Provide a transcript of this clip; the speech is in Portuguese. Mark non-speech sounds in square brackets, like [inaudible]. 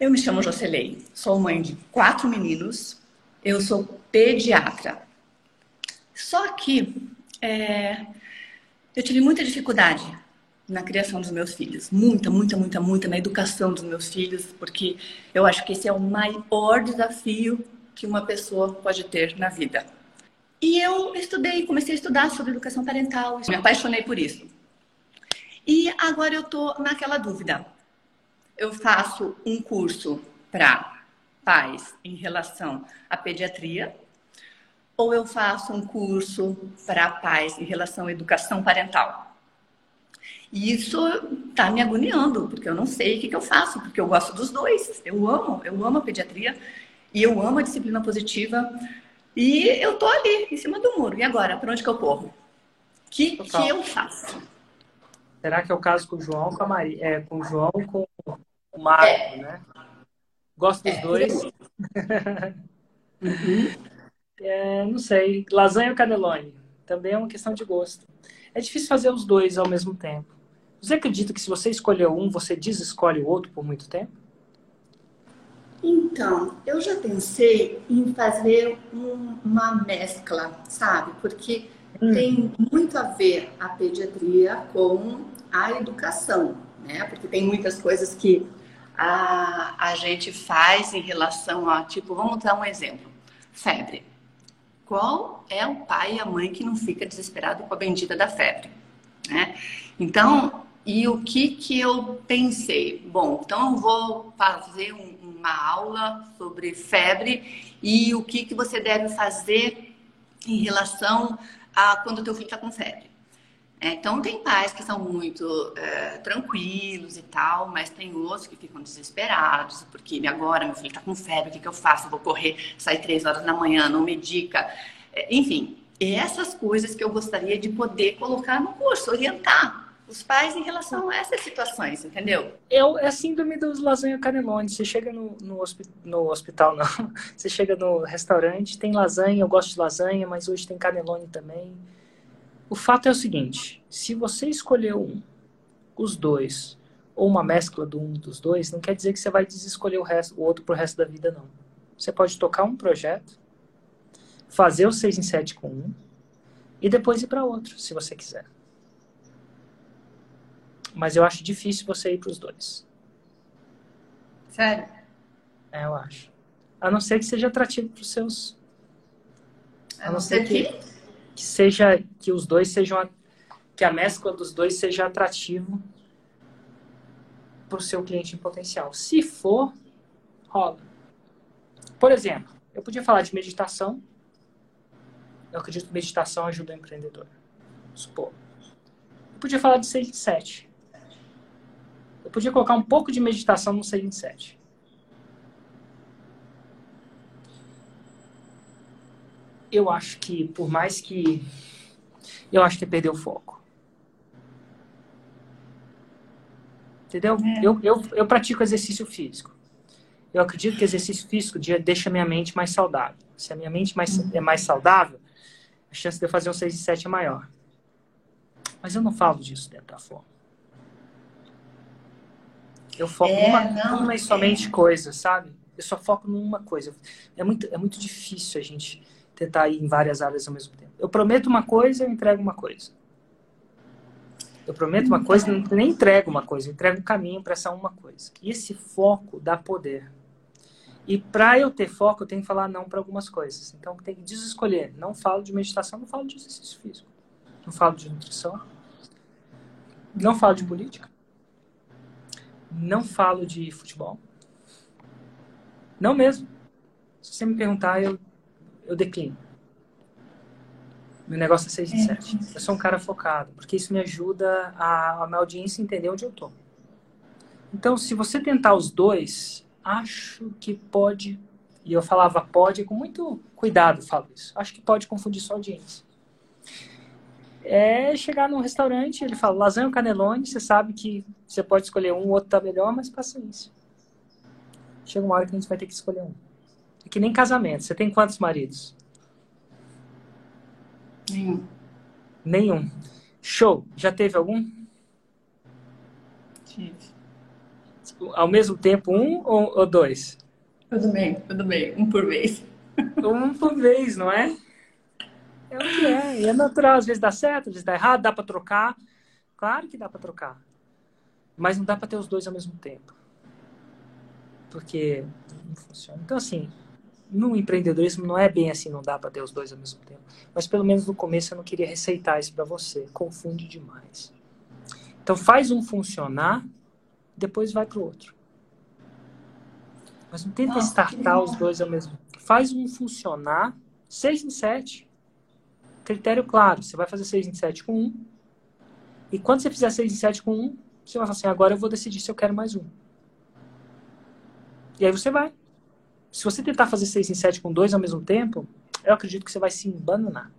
Eu me chamo Jocelei, sou mãe de quatro meninos, eu sou pediatra. Só que é, eu tive muita dificuldade na criação dos meus filhos. Muita, muita, muita, muita na educação dos meus filhos, porque eu acho que esse é o maior desafio que uma pessoa pode ter na vida. E eu estudei, comecei a estudar sobre educação parental, me apaixonei por isso. E agora eu tô naquela dúvida. Eu faço um curso para pais em relação à pediatria, ou eu faço um curso para pais em relação à educação parental. E isso está me agoniando, porque eu não sei o que, que eu faço, porque eu gosto dos dois. Eu amo, eu amo a pediatria e eu amo a disciplina positiva. E eu tô ali, em cima do muro. E agora, para onde que eu corro? O que, que eu faço? Será que é o caso com o João com a Maria? É, com o João com o Marco, é. né? Gosto dos é. dois. [laughs] uhum. é, não sei. Lasanha ou canelone? Também é uma questão de gosto. É difícil fazer os dois ao mesmo tempo. Você acredita que se você escolher um, você desescolhe o outro por muito tempo? Então, eu já pensei em fazer um, uma mescla, sabe? Porque hum. tem muito a ver a pediatria com a educação, né? Porque tem muitas coisas que a, a gente faz em relação a, tipo, vamos dar um exemplo: febre. Qual é o pai e a mãe que não fica desesperado com a bendita da febre? Né? Então, e o que que eu pensei? Bom, então eu vou fazer um, uma aula sobre febre e o que que você deve fazer em relação a quando o teu filho está com febre. É, então tem pais que são muito é, tranquilos e tal, mas tem outros que ficam desesperados, porque agora meu filho está com febre, o que, que eu faço? Eu vou correr, sair três horas da manhã, não medica. É, enfim, essas coisas que eu gostaria de poder colocar no curso, orientar os pais em relação a essas situações, entendeu? Eu, é a síndrome dos lasanha canelone. Você chega no, no, no, hospital, não. [laughs] Você chega no restaurante, tem lasanha, eu gosto de lasanha, mas hoje tem canelone também. O fato é o seguinte: se você escolheu um, os dois, ou uma mescla do um dos dois, não quer dizer que você vai desescolher o, resto, o outro pro resto da vida, não. Você pode tocar um projeto, fazer o 6 em 7 com um, e depois ir para outro, se você quiser. Mas eu acho difícil você ir para os dois. Sério? É, eu acho. A não ser que seja atrativo para os seus. A, não ser que, que seja que os dois sejam que a mescla dos dois seja atrativo para o seu cliente em potencial. Se for, rola. Por exemplo, eu podia falar de meditação. Eu acredito que meditação ajuda o empreendedor. Supor. Eu podia falar de 6 de 7. Eu podia colocar um pouco de meditação no 6 em 7. Eu acho que, por mais que. Eu acho que é perder o foco. Entendeu? É. Eu, eu, eu pratico exercício físico. Eu acredito que exercício físico deixa a minha mente mais saudável. Se a minha mente mais, uhum. é mais saudável, a chance de eu fazer um 6 em 7 é maior. Mas eu não falo disso dentro da forma. Eu foco é, numa, não, numa e somente é. coisa, sabe? Eu só foco numa coisa. É muito, é muito difícil a gente tentar ir em várias áreas ao mesmo tempo. Eu prometo uma coisa, eu entrego uma coisa. Eu prometo uma coisa, não, nem entrego uma coisa, eu entrego um caminho para essa uma coisa. E esse foco dá poder. E para eu ter foco, eu tenho que falar não para algumas coisas. Então, tem que desescolher. Não falo de meditação, não falo de exercício físico. Não falo de nutrição. Não falo de política. Não falo de futebol. Não mesmo. Se você me perguntar, eu, eu declino. Meu negócio é 6 e 7. É. Eu sou um cara focado, porque isso me ajuda a, a minha audiência entender onde eu tô. Então, se você tentar os dois, acho que pode, e eu falava pode com muito cuidado, falo isso. Acho que pode confundir sua audiência é chegar num restaurante, ele fala lasanha ou canelone, você sabe que você pode escolher um, o outro tá melhor, mas paciência. Chega uma hora que a gente vai ter que escolher um. É que nem casamento. Você tem quantos maridos? Nenhum. Nenhum. Show. Já teve algum? Tive. Ao mesmo tempo, um ou, ou dois? Tudo bem, tudo bem. Um por vez. [laughs] Um por vez, não é? É o que é. E é natural, às vezes dá certo, às vezes dá errado, dá para trocar. Claro que dá para trocar. Mas não dá para ter os dois ao mesmo tempo. Porque não funciona. Então, assim, no empreendedorismo não é bem assim, não dá para ter os dois ao mesmo tempo. Mas pelo menos no começo eu não queria receitar isso para você. Confunde demais. Então faz um funcionar, depois vai para o outro. Mas não tenta Nossa, startar os dois ao mesmo tempo. Faz um funcionar, seis em sete. Critério claro, você vai fazer seis em sete com um. E quando você fizer seis em sete com um, você vai falar assim, agora eu vou decidir se eu quero mais um. E aí você vai. Se você tentar fazer 6 em 7 com dois ao mesmo tempo, eu acredito que você vai se embananar.